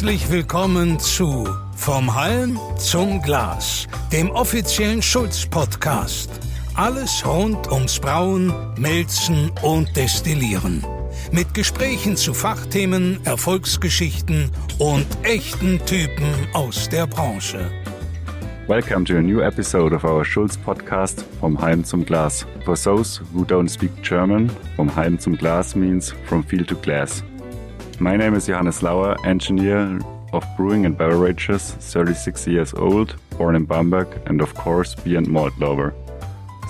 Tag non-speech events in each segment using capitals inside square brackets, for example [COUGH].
Herzlich willkommen zu Vom Halm zum Glas, dem offiziellen Schulz-Podcast. Alles rund ums Brauen, Melzen und Destillieren. Mit Gesprächen zu Fachthemen, Erfolgsgeschichten und echten Typen aus der Branche. Welcome to a new episode of our Schulz podcast, Vom Heim zum Glas. For those who don't speak German, Vom Heim zum Glas means from field to glass. My name is Johannes Lauer, engineer of brewing and beverages, 36 years old, born in Bamberg, and of course, beer and malt lover.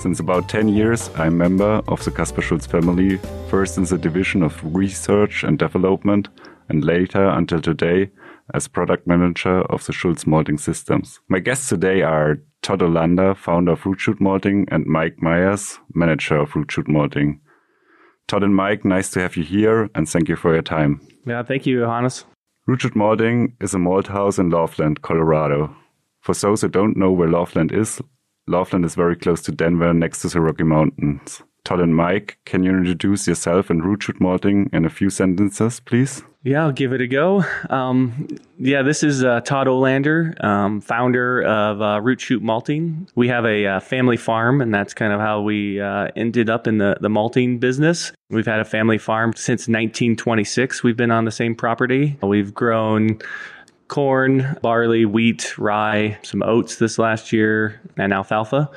Since about 10 years, I'm member of the Kaspar Schulz family, first in the division of research and development, and later until today as product manager of the Schulz malting systems. My guests today are Todd Olander, founder of Root Shoot Malting, and Mike Myers, manager of Root Shoot Malting. Todd and Mike, nice to have you here, and thank you for your time. Yeah, thank you, Johannes. Root Malding is a malt house in Loveland, Colorado. For those who don't know where Loveland is, Loveland is very close to Denver, next to the Rocky Mountains. Todd and Mike, can you introduce yourself and Root Shoot Malting in a few sentences, please? Yeah, I'll give it a go. Um, yeah, this is uh, Todd Olander, um, founder of uh, Root Shoot Malting. We have a uh, family farm, and that's kind of how we uh, ended up in the, the malting business. We've had a family farm since 1926. We've been on the same property. We've grown corn, barley, wheat, rye, some oats this last year, and alfalfa.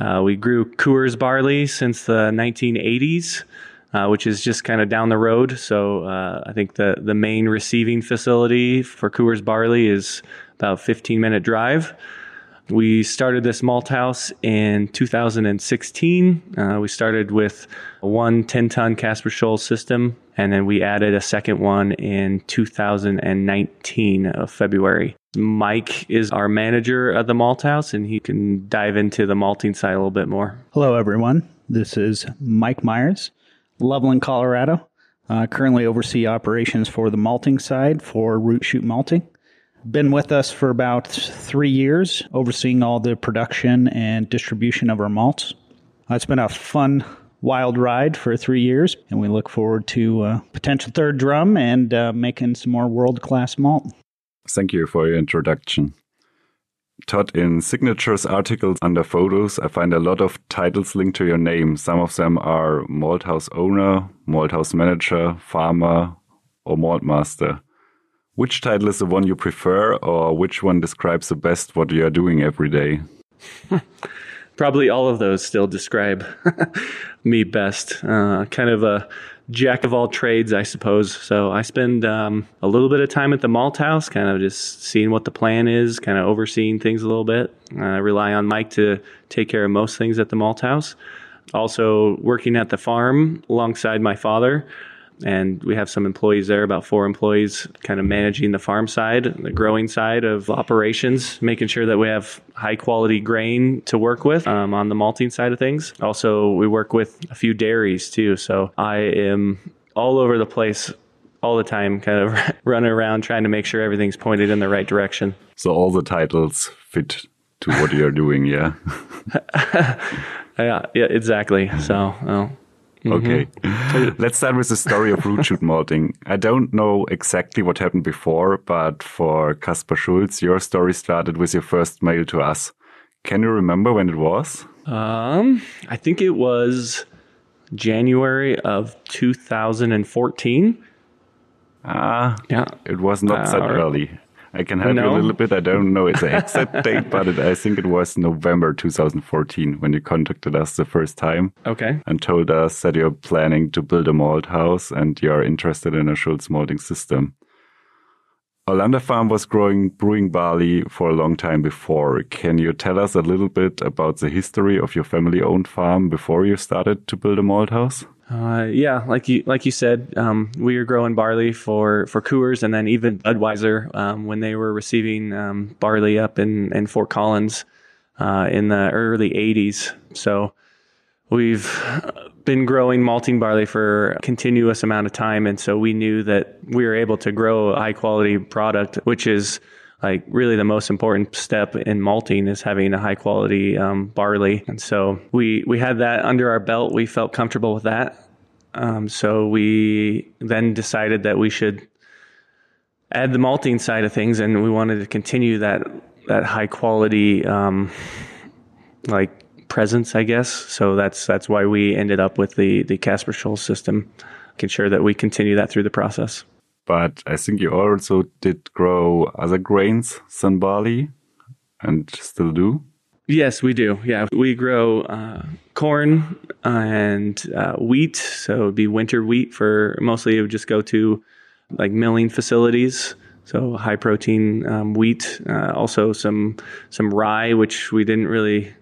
Uh, we grew Coors barley since the 1980s uh, which is just kind of down the road. So uh, I think the the main receiving facility for Coors Barley is about 15 minute drive. We started this malt house in 2016. Uh, we started with one 10 ton Kaspar Schulz system, and then we added a second one in 2019 of February. Mike is our manager at the malt house, and he can dive into the malting side a little bit more. Hello, everyone. This is Mike Myers. Loveland, Colorado. Uh, currently oversee operations for the malting side for Root Shoot Malting. Been with us for about three years, overseeing all the production and distribution of our malts. Uh, it's been a fun, wild ride for three years, and we look forward to uh, potential third drum and uh, making some more world class malt. Thank you for your introduction. Todd, in signatures articles under photos, I find a lot of titles linked to your name. Some of them are Malthouse owner, Malthouse manager, farmer, or malt master. Which title is the one you prefer, or which one describes the best what you are doing every day? [LAUGHS] Probably all of those still describe [LAUGHS] me best. Uh, kind of a jack of all trades, I suppose. So I spend um, a little bit of time at the malt house, kind of just seeing what the plan is, kind of overseeing things a little bit. I rely on Mike to take care of most things at the malt house. Also working at the farm alongside my father and we have some employees there, about four employees, kind of managing the farm side, the growing side of operations, making sure that we have high quality grain to work with um, on the malting side of things. Also, we work with a few dairies too, so I am all over the place all the time, kind of [LAUGHS] running around trying to make sure everything's pointed in the right direction. So all the titles fit to what you're doing, yeah. [LAUGHS] yeah, yeah, exactly. So. Well, Okay. Mm-hmm. Let's start with the story of root shoot malting. I don't know exactly what happened before, but for Kaspar Schulz, your story started with your first mail to us. Can you remember when it was? Um, I think it was January of 2014. Ah, yeah. It was not uh, that early. I can help no. you a little bit. I don't know its [LAUGHS] exact date, but it, I think it was November 2014 when you contacted us the first time. Okay. And told us that you're planning to build a malt house and you're interested in a Schulz malting system. Olander Farm was growing brewing barley for a long time before. Can you tell us a little bit about the history of your family owned farm before you started to build a malt house? Uh, yeah, like you like you said, um, we were growing barley for for Coors and then even Budweiser um, when they were receiving um, barley up in in Fort Collins uh, in the early '80s. So we've been growing malting barley for a continuous amount of time, and so we knew that we were able to grow a high quality product, which is like really the most important step in malting is having a high quality um, barley. And so we we had that under our belt. We felt comfortable with that. Um, so we then decided that we should add the malting side of things, and we wanted to continue that that high quality um, like presence, I guess. So that's that's why we ended up with the the Kaspar Schulz system, making sure that we continue that through the process. But I think you also did grow other grains than barley, and still do. Yes, we do. Yeah, we grow uh, corn and uh, wheat. So it'd be winter wheat for mostly. It would just go to like milling facilities. So high protein um, wheat. Uh, also some some rye, which we didn't really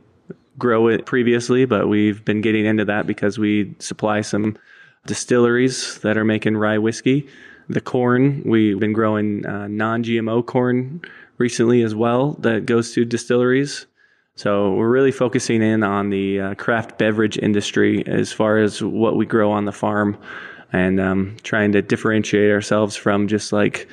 grow it previously, but we've been getting into that because we supply some distilleries that are making rye whiskey. The corn, we've been growing uh, non GMO corn recently as well that goes to distilleries. So we're really focusing in on the uh, craft beverage industry as far as what we grow on the farm and um, trying to differentiate ourselves from just like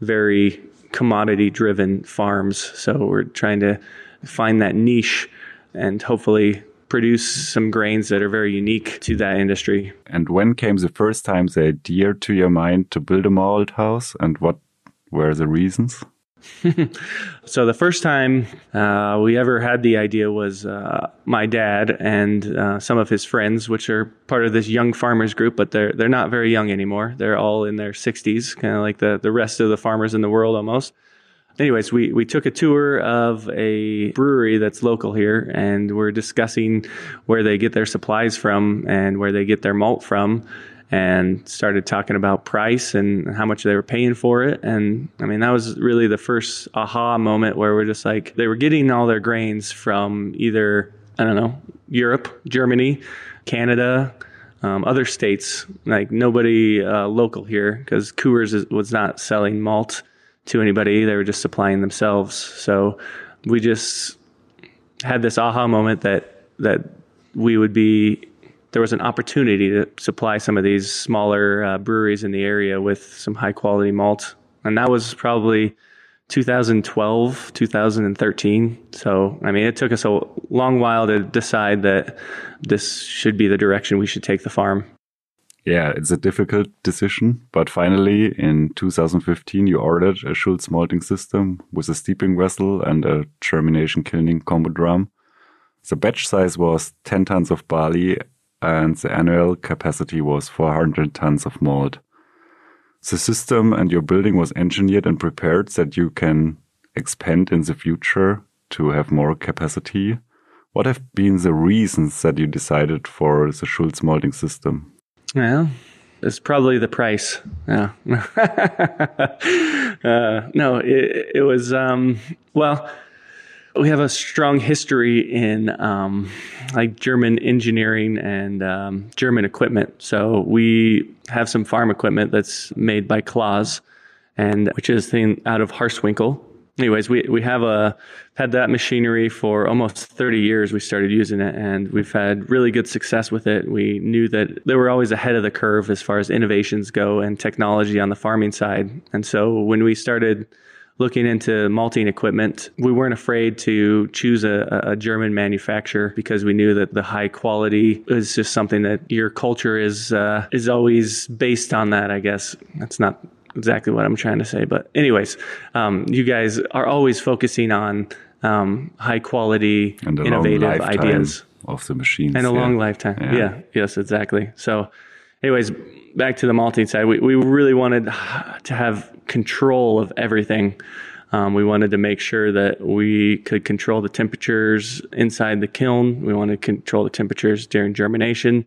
very commodity driven farms. So we're trying to find that niche and hopefully produce some grains that are very unique to that industry. And when came the first time the idea to your mind to build a malt house and what were the reasons? [LAUGHS] so the first time uh, we ever had the idea was uh, my dad and uh, some of his friends, which are part of this young farmers group, but they're they're not very young anymore. They're all in their 60s, kind of like the the rest of the farmers in the world almost. Anyways, we, we took a tour of a brewery that's local here, and we're discussing where they get their supplies from and where they get their malt from and started talking about price and how much they were paying for it. And I mean, that was really the first aha moment where we're just like, they were getting all their grains from either, I don't know, Europe, Germany, Canada, um, other states, like nobody uh, local here, because Coors was not selling malt to anybody. They were just supplying themselves. So we just had this aha moment that that we would be there was an opportunity to supply some of these smaller uh, breweries in the area with some high quality malt. And that was probably 2012, 2013. So, I mean, it took us a long while to decide that this should be the direction we should take the farm. Yeah, it's a difficult decision, but finally in 2015 you ordered a Schulz malting system with a steeping vessel and a germination kilning combo drum. The batch size was 10 tons of barley and the annual capacity was 400 tons of malt. The system and your building was engineered and prepared that you can expand in the future to have more capacity. What have been the reasons that you decided for the Schulz malting system? Well, it's probably the price. Yeah. [LAUGHS] uh, no, it, it was, um, well, we have a strong history in um, like German engineering and um, German equipment. So we have some farm equipment that's made by Claas, and which is thing out of Harsewinkel. Anyways, we we have a had that machinery for almost 30 years. We started using it, and we've had really good success with it. We knew that they were always ahead of the curve as far as innovations go and technology on the farming side. And so when we started looking into malting equipment, we weren't afraid to choose a, a, German manufacturer because we knew that the high quality is just something that your culture is uh, is always based on. That I guess that's not exactly what I'm trying to say, but anyways, um, you guys are always focusing on um, high quality, innovative ideas of the machines and a yeah. long lifetime. Yeah. yeah. Yes. Exactly. So, anyways, back to the malting side, we, we really wanted to have control of everything. Um, we wanted to make sure that we could control the temperatures inside the kiln. We wanted to control the temperatures during germination.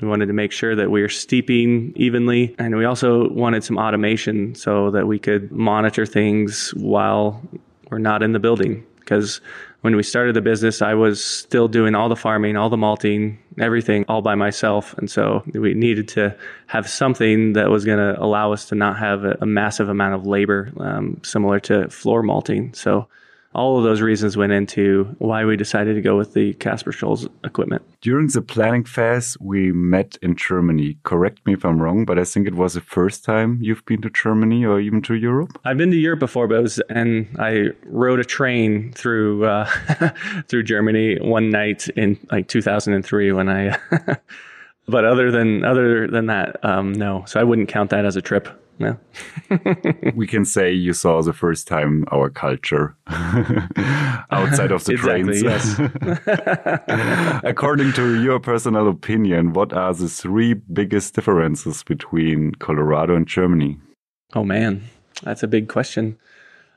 We wanted to make sure that we were steeping evenly. And we also wanted some automation so that we could monitor things while we're not in the building. Because when we started the business, I was still doing all the farming, all the malting, everything all by myself. And so we needed to have something that was going to allow us to not have a, a massive amount of labor, um, similar to floor malting. So all of those reasons went into why we decided to go with the Kaspar Schulz equipment. During the planning phase, we met in Germany. Correct me if I'm wrong, but I think it was the first time you've been to Germany or even to Europe. I've been to Europe before, but was, and I rode a train through uh, [LAUGHS] through Germany one night in like 2003 when I. [LAUGHS] but other than other than that, um, no. So I wouldn't count that as a trip. Yeah. [LAUGHS] we can say you saw the first time our culture [LAUGHS] outside of the exactly, trains. Yes. [LAUGHS] According to your personal opinion, what are the three biggest differences between Colorado and Germany? Oh man, that's a big question.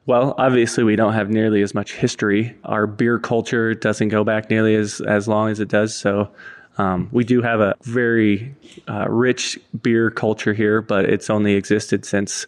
Well, obviously, we don't have nearly as much history. Our beer culture doesn't go back nearly as, as long as it does. So, um, we do have a very uh, rich beer culture here, but it's only existed since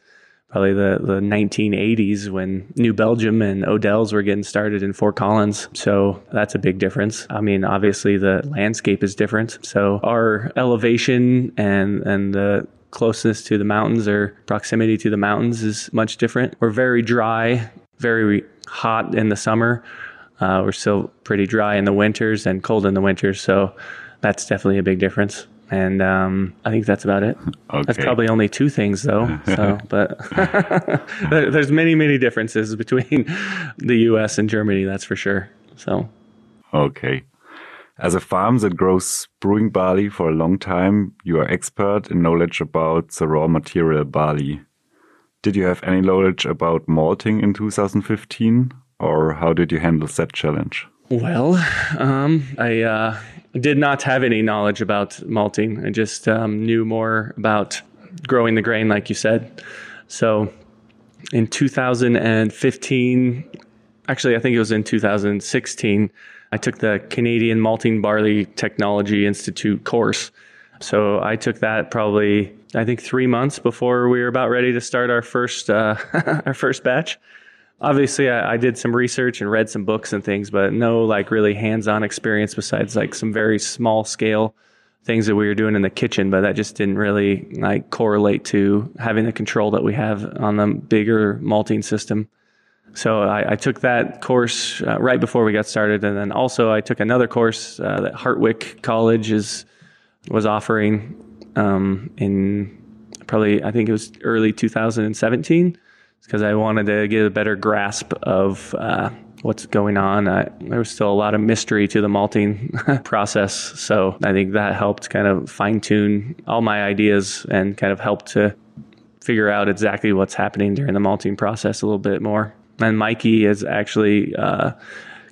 probably the, the 1980s when New Belgium and Odell's were getting started in Fort Collins. So that's a big difference. I mean, obviously the landscape is different. So our elevation and, and the closeness to the mountains or proximity to the mountains is much different. We're very dry, very hot in the summer. Uh, we're still pretty dry in the winters and cold in the winters. So that's definitely a big difference. And um, I think that's about it. [LAUGHS] Okay. That's probably only two things, though. So, [LAUGHS] but [LAUGHS] there- there's many, many differences between the U.S. and Germany. That's for sure. So, Okay. As a farm that grows brewing barley for a long time, you are expert in knowledge about the raw material barley. Did you have any knowledge about malting in 2015, or how did you handle that challenge? well, um, I uh, did not have any knowledge about malting. I just um, knew more about growing the grain, like you said. So, in 2015, actually, I think it was in 2016, I took the Canadian Malting Barley Technology Institute course. So I took that probably, I think, three months before we were about ready to start our first uh, [LAUGHS] our first batch. Obviously, I, I did some research and read some books and things, but no like really hands-on experience besides like some very small scale things that we were doing in the kitchen. But that just didn't really like correlate to having the control that we have on the bigger malting system. So I, I took that course uh, right before we got started, and then also I took another course uh, that Hartwick College is was offering um, in probably I think it was early 2017, because I wanted to get a better grasp of uh, what's going on. I, there was still a lot of mystery to the malting [LAUGHS] process, so I think that helped kind of fine tune all my ideas and kind of helped to figure out exactly what's happening during the malting process a little bit more. And Mikey has actually uh,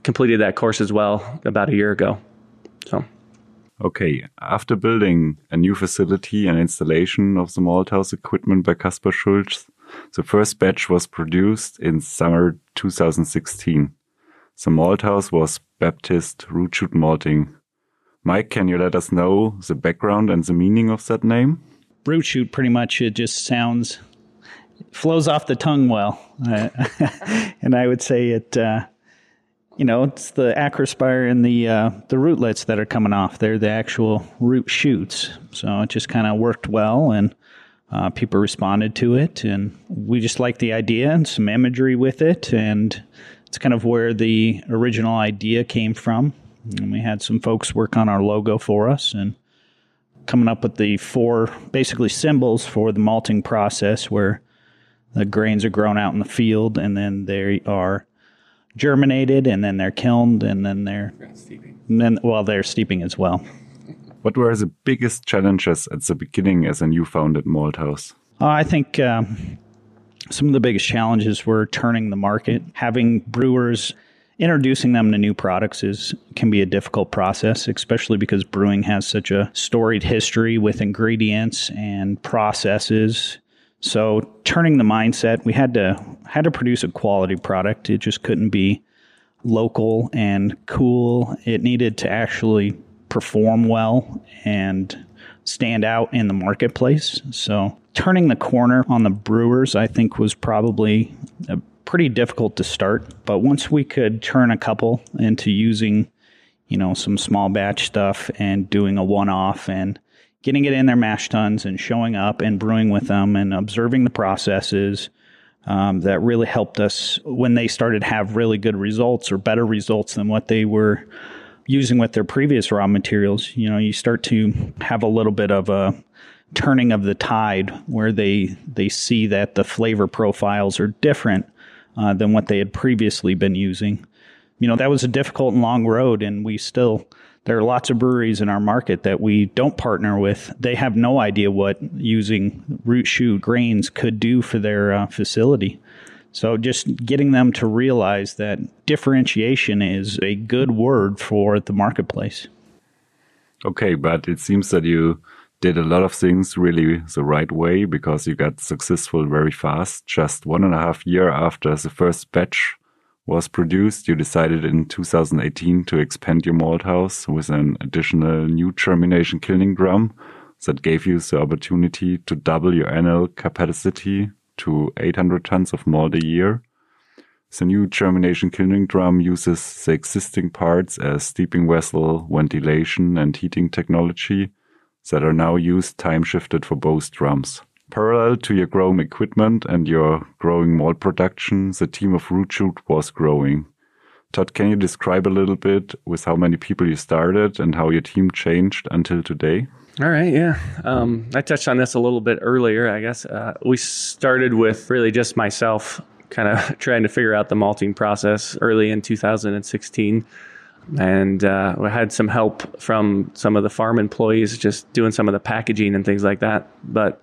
completed that course as well about a year ago. So, Okay, after building a new facility and installation of the malthouse equipment by Kaspar Schulz, the first batch was produced in summer 2016. The malthouse was Baptist Root Shoot Malting. Mike, can you let us know the background and the meaning of that name? Root shoot, pretty much, it just sounds, flows off the tongue well. Uh, [LAUGHS] and I would say it, uh, you know, it's the acrospire and the uh, the rootlets that are coming off. They're the actual root shoots. So it just kind of worked well, and uh, people responded to it, and we just liked the idea and some imagery with it, and it's kind of where the original idea came from. And we had some folks work on our logo for us, and coming up with the four basically symbols for the malting process, where the grains are grown out in the field, and then they are germinated, and then they're kilned, and then they're and then well they're steeping as well. What were the biggest challenges at the beginning as a new founded malthouse? Uh, I think um, some of the biggest challenges were turning the market. Having brewers introducing them to new products is can be a difficult process, especially because brewing has such a storied history with ingredients and processes. So turning the mindset, we had to had to produce a quality product. It just couldn't be local and cool. It needed to actually perform well and stand out in the marketplace. So turning the corner on the brewers, I think, was probably pretty difficult to start. But once we could turn a couple into using, you know, some small batch stuff and doing a one off and getting it in their mash tuns and showing up and brewing with them and observing the processes. Um, that really helped us when they started to have really good results or better results than what they were using with their previous raw materials. You know, you start to have a little bit of a turning of the tide where they they see that the flavor profiles are different uh, than what they had previously been using. You know, that was a difficult and long road, and we still there are lots of breweries in our market that we don't partner with. They have no idea what using root shoot grains could do for their uh, facility. So just getting them to realize that differentiation is a good word for the marketplace. Okay, but it seems that you did a lot of things really the right way because you got successful very fast. Just one and a half year after the first batch was produced, you decided in 2018 to expand your malt house with an additional new germination kilning drum that gave you the opportunity to double your annual capacity to 800 tons of malt a year. The new germination kilning drum uses the existing parts as steeping vessel, ventilation, and heating technology that are now used time shifted for both drums. Parallel to your growing equipment and your growing malt production, the team of Root Shoot was growing. Todd, can you describe a little bit with how many people you started and how your team changed until today? All right, yeah. Um, I touched on this a little bit earlier, I guess. Uh, we started with really just myself kind of [LAUGHS] trying to figure out the malting process early in 2016. And uh, we had some help from some of the farm employees just doing some of the packaging and things like that. But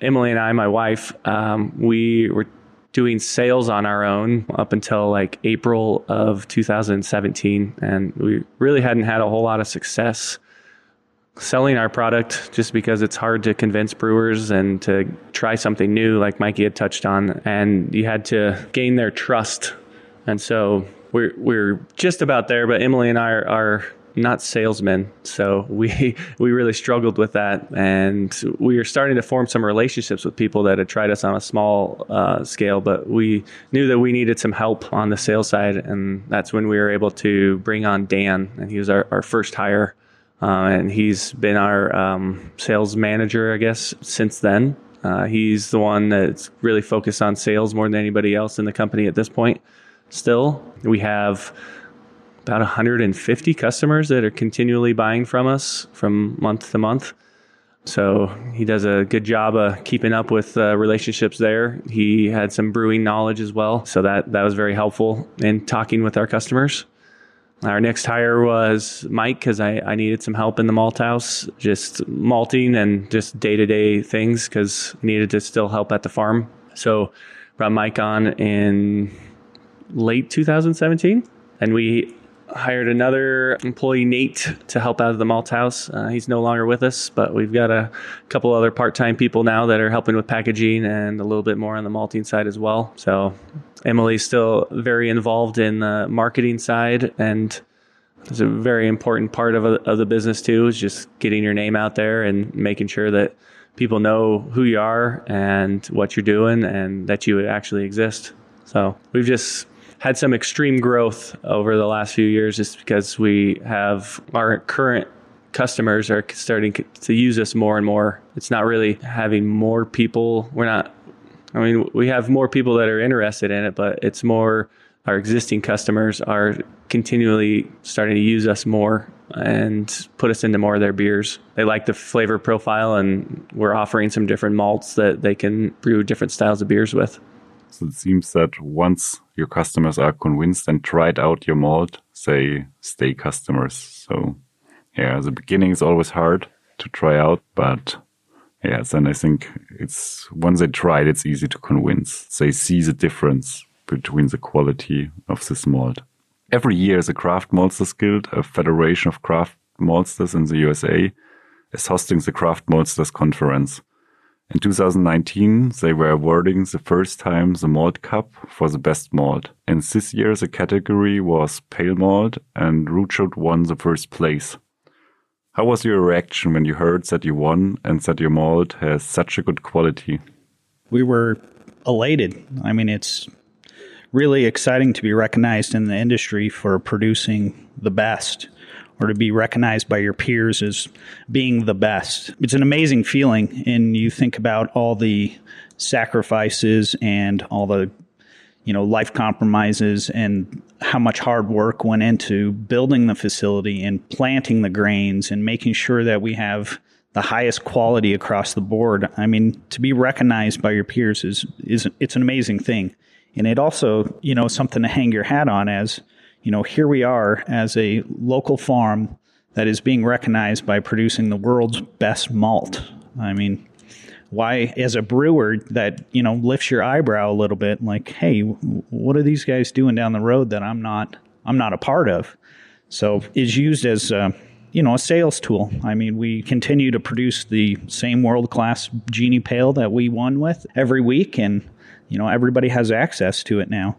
Emily and I, my wife, um, we were doing sales on our own up until like April of 2017. And we really hadn't had a whole lot of success selling our product just because it's hard to convince brewers and to try something new, like Mikey had touched on. And you had to gain their trust. And so we're, we're just about there, but Emily and I are, are not salesmen. So we [LAUGHS] we really struggled with that, and we were starting to form some relationships with people that had tried us on a small uh, scale. But we knew that we needed some help on the sales side, and that's when we were able to bring on Dan, and he was our, our first hire, uh, and he's been our um, sales manager, I guess, since then. Uh, he's the one that's really focused on sales more than anybody else in the company at this point. Still, we have about 150 customers that are continually buying from us from month to month. So he does a good job of keeping up with uh, relationships there. He had some brewing knowledge as well, so that that was very helpful in talking with our customers. Our next hire was Mike because I, I needed some help in the malt house, just malting and just day to day things because needed to still help at the farm. So brought Mike on in late 2017, and we hired another employee, Nate, to help out of the malt house. Uh, he's no longer with us, but we've got a couple other part time people now that are helping with packaging and a little bit more on the malting side as well. So Emily's still very involved in the marketing side and it's a very important part of, a, of the business too is just getting your name out there and making sure that people know who you are and what you're doing and that you actually exist so we've just had some extreme growth over the last few years just because we have our current customers are starting to use us more and more. It's not really having more people. We're not, I mean, we have more people that are interested in it, but it's more our existing customers are continually starting to use us more and put us into more of their beers. They like the flavor profile, and we're offering some different malts that they can brew different styles of beers with. So it seems that once your customers are convinced and tried out your malt, they stay customers. So yeah, the beginning is always hard to try out, but yeah, then I think it's once they try it, it's easy to convince. They see the difference between the quality of this malt. Every year, the Craft Maltsters Guild, a federation of craft maltsters in the USA, is hosting the Craft Maltsters Conference. In 2019, they were awarding the first time the Malt Cup for the best malt. And this year, the category was Pale Malt, and Root Shoot won the first place. How was your reaction when you heard that you won and that your malt has such a good quality? We were elated. I mean, it's really exciting to be recognized in the industry for producing the best or to be recognized by your peers as being the best. It's an amazing feeling, and you think about all the sacrifices and all the you know life compromises and how much hard work went into building the facility and planting the grains and making sure that we have the highest quality across the board. I mean, to be recognized by your peers is is it's an amazing thing. And it also, you know, something to hang your hat on as you know, here we are as a local farm that is being recognized by producing the world's best malt. I mean, why as a brewer that you know lifts your eyebrow a little bit like hey what are these guys doing down the road that i'm not i'm not a part of? So is used as a, you know a sales tool. I mean we continue to produce the same world class genie pale that we won with every week and you know everybody has access to it now.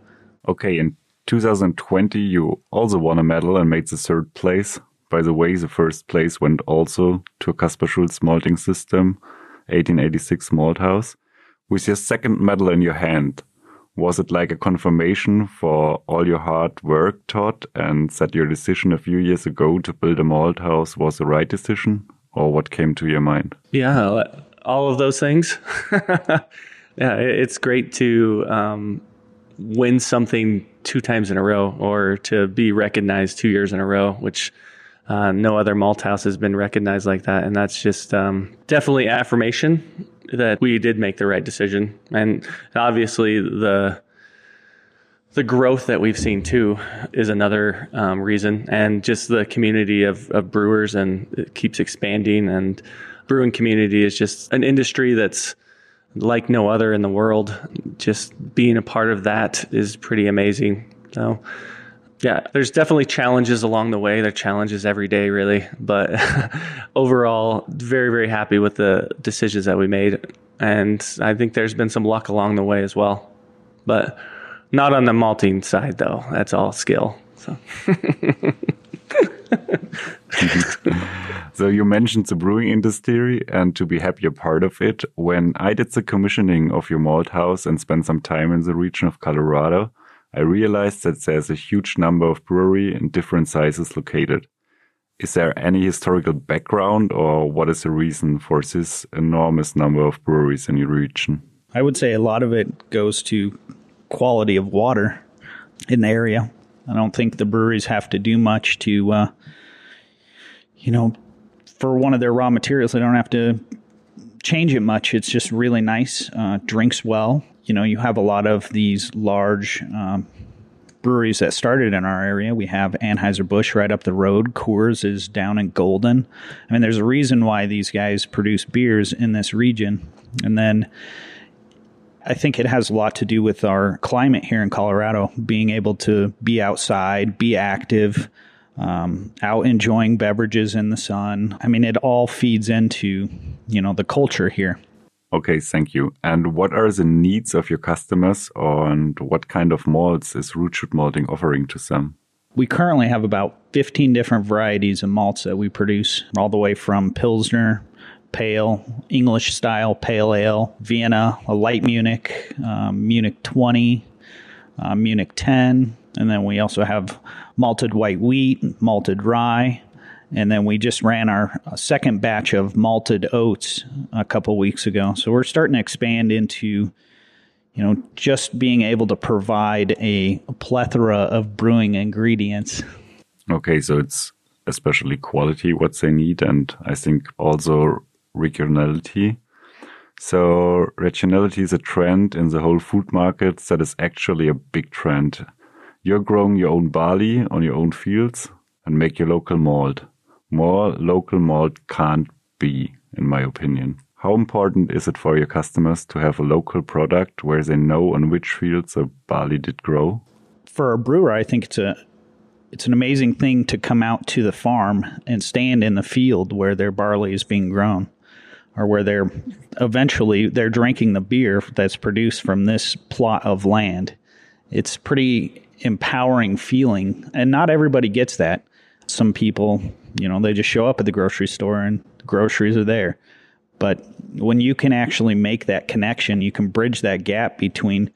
Okay in 2020 you also won a medal and made the third place by the way the first place went also to a Kaspar Schulz malting system 1886 Malthouse, with your second medal in your hand. Was it like a confirmation for all your hard work, Todd, and that your decision a few years ago to build a Malthouse was the right decision? Or what came to your mind? Yeah, all of those things. [LAUGHS] yeah, it's great to um, win something two times in a row or to be recognized two years in a row, which uh, no other malt house has been recognized like that, and that's just um, definitely affirmation that we did make the right decision. And obviously, the the growth that we've seen too is another um, reason, and just the community of, of brewers and it keeps expanding. And brewing community is just an industry that's like no other in the world. Just being a part of that is pretty amazing. So yeah, there's definitely challenges along the way. There are challenges every day, really. But [LAUGHS] overall, very, very happy with the decisions that we made. And I think there's been some luck along the way as well. But not on the malting side, though. That's all skill. So. [LAUGHS] [LAUGHS] so you mentioned the brewing industry and to be happy a part of it. When I did the commissioning of your malt house and spent some time in the region of Colorado, I realized that there's a huge number of brewery in different sizes located. Is there any historical background or what is the reason for this enormous number of breweries in your region? I would say a lot of it goes to quality of water in the area. I don't think the breweries have to do much to, uh, you know, for one of their raw materials, they don't have to change it much. It's just really nice, uh, drinks well, you know, you have a lot of these large um, breweries that started in our area. We have Anheuser-Busch right up the road. Coors is down in Golden. I mean, there's a reason why these guys produce beers in this region. And then I think it has a lot to do with our climate here in Colorado, being able to be outside, be active, um, out enjoying beverages in the sun. I mean, it all feeds into, you know, the culture here. Okay, thank you. And what are the needs of your customers and what kind of malts is Root Shoot Malting offering to them? We currently have about 15 different varieties of malts that we produce, all the way from Pilsner, Pale, English style Pale Ale, Vienna, a light Munich, um, Munich 20, uh, Munich 10, and then we also have malted white wheat, malted rye, and then we just ran our uh, second batch of malted oats a couple weeks ago. So we're starting to expand into, you know, just being able to provide a, plethora of brewing ingredients. Okay, so it's especially quality what they need, and I think also regionality. So regionality is a trend in the whole food market that is actually a big trend. You're growing your own barley on your own fields and make your local malt more local malt can't be, in my opinion. How important is it for your customers to have a local product where they know on which fields the barley did grow? For a brewer, I think it's a it's an amazing thing to come out to the farm and stand in the field where their barley is being grown or where they're eventually they're drinking the beer that's produced from this plot of land. It's pretty empowering feeling and not everybody gets that. Some people you know, they just show up at the grocery store and groceries are there. But when you can actually make that connection, you can bridge that gap between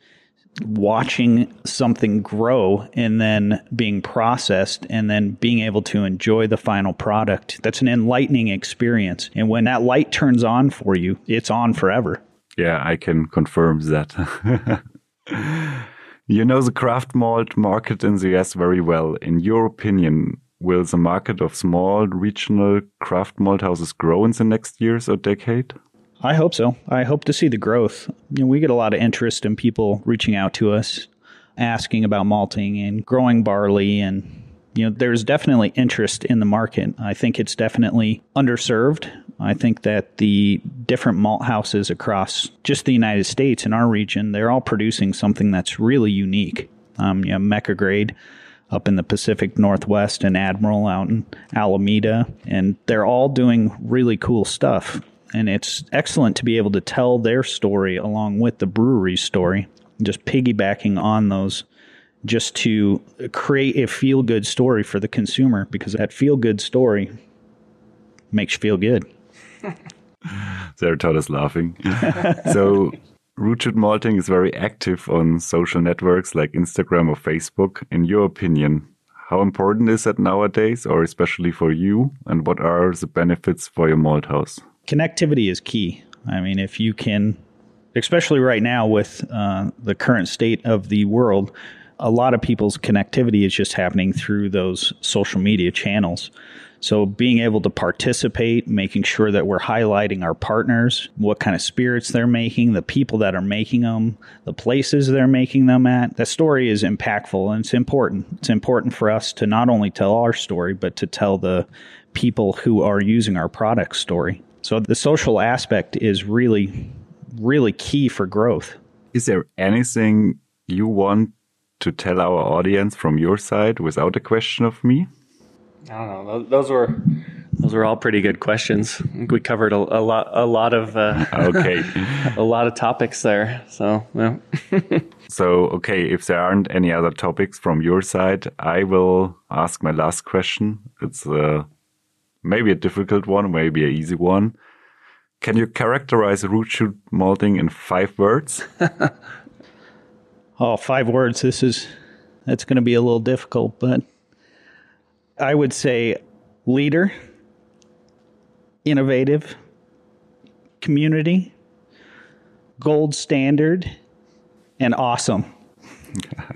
watching something grow and then being processed and then being able to enjoy the final product. That's an enlightening experience. And when that light turns on for you, it's on forever. Yeah, I can confirm that. [LAUGHS] you know the craft malt market in the US very well. In your opinion, will the market of small regional craft malt houses grow in the next years or decade? I hope so. I hope to see the growth. You know, we get a lot of interest in people reaching out to us, asking about malting and growing barley and You know, there's definitely interest in the market. I think it's definitely underserved. I think that the different malt houses across just the United States in our region, they're all producing something that's really unique. Um, you know, Mecca Grade up in the Pacific Northwest and Admiral out in Alameda, and they're all doing really cool stuff. And it's excellent to be able to tell their story along with the brewery's story, just piggybacking on those just to create a feel good story for the consumer because that feel good story makes you feel good. [LAUGHS] Todd is laughing. [LAUGHS] so, Root Shoot Malting is very active on social networks like Instagram or Facebook. In your opinion, how important is that nowadays, or especially for you? And what are the benefits for your malt house? Connectivity is key. I mean, if you can, especially right now with uh, the current state of the world, a lot of people's connectivity is just happening through those social media channels. So being able to participate, making sure that we're highlighting our partners, what kind of spirits they're making, the people that are making them, the places they're making them at. That story is impactful and it's important. It's important for us to not only tell our story, but to tell the people who are using our product story. So the social aspect is really, really key for growth. Is there anything you want to tell our audience from your side without a question of me? I don't know. Those were those were all pretty good questions. we covered a, a, lot a lot of uh, okay [LAUGHS] a lot of topics there. So yeah. [LAUGHS] so okay, if there aren't any other topics from your side, I will ask my last question. It's uh, maybe a difficult one, maybe an easy one. Can you characterize root shoot malting in five words? [LAUGHS] oh, five words. This is that's going to be a little difficult, but I would say leader, innovative, community, gold standard, and awesome. [LAUGHS]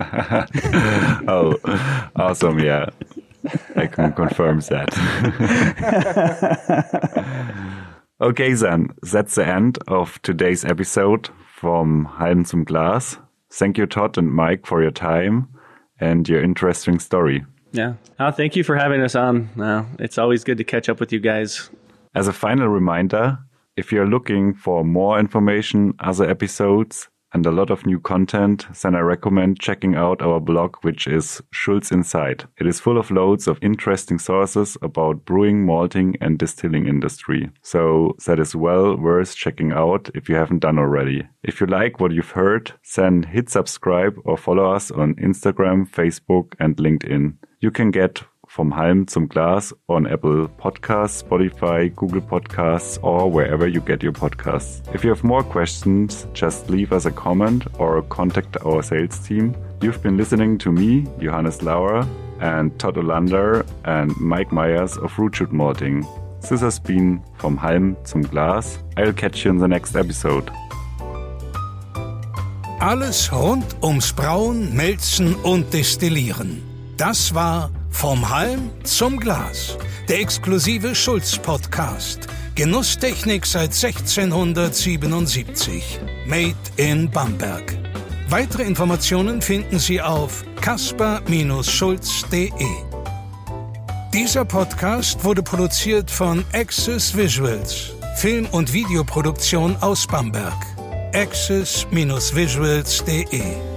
oh, awesome. Yeah. I can confirm that. [LAUGHS] okay, then that's the end of today's episode from Halm zum Glas. Thank you, Todd and Mike, for your time and your interesting story. Yeah. Oh, thank you for having us on. Uh, it's always good to catch up with you guys. As a final reminder, if you're looking for more information, other episodes, and a lot of new content, then I recommend checking out our blog, which is Schulz Inside. It is full of loads of interesting sources about brewing, malting, and distilling industry. So that is well worth checking out if you haven't done already. If you like what you've heard, then hit subscribe or follow us on Instagram, Facebook, and LinkedIn. You can get Vom Halm zum Glas on Apple Podcasts, Spotify, Google Podcasts, or wherever you get your podcasts. If you have more questions, just leave us a comment or contact our sales team. You've been listening to me, Johannes Lauer, and Todd Olander and Mike Myers of Root Shoot Malting. This has been Vom Halm zum Glas. I'll catch you in the next episode. Alles rund ums Brauen, Melzen und Destillieren. Das war Vom Halm zum Glas, der exklusive Schulz-Podcast. Genusstechnik seit 1677. Made in Bamberg. Weitere Informationen finden Sie auf kasper-schulz.de. Dieser Podcast wurde produziert von Access Visuals, Film- und Videoproduktion aus Bamberg. access-visuals.de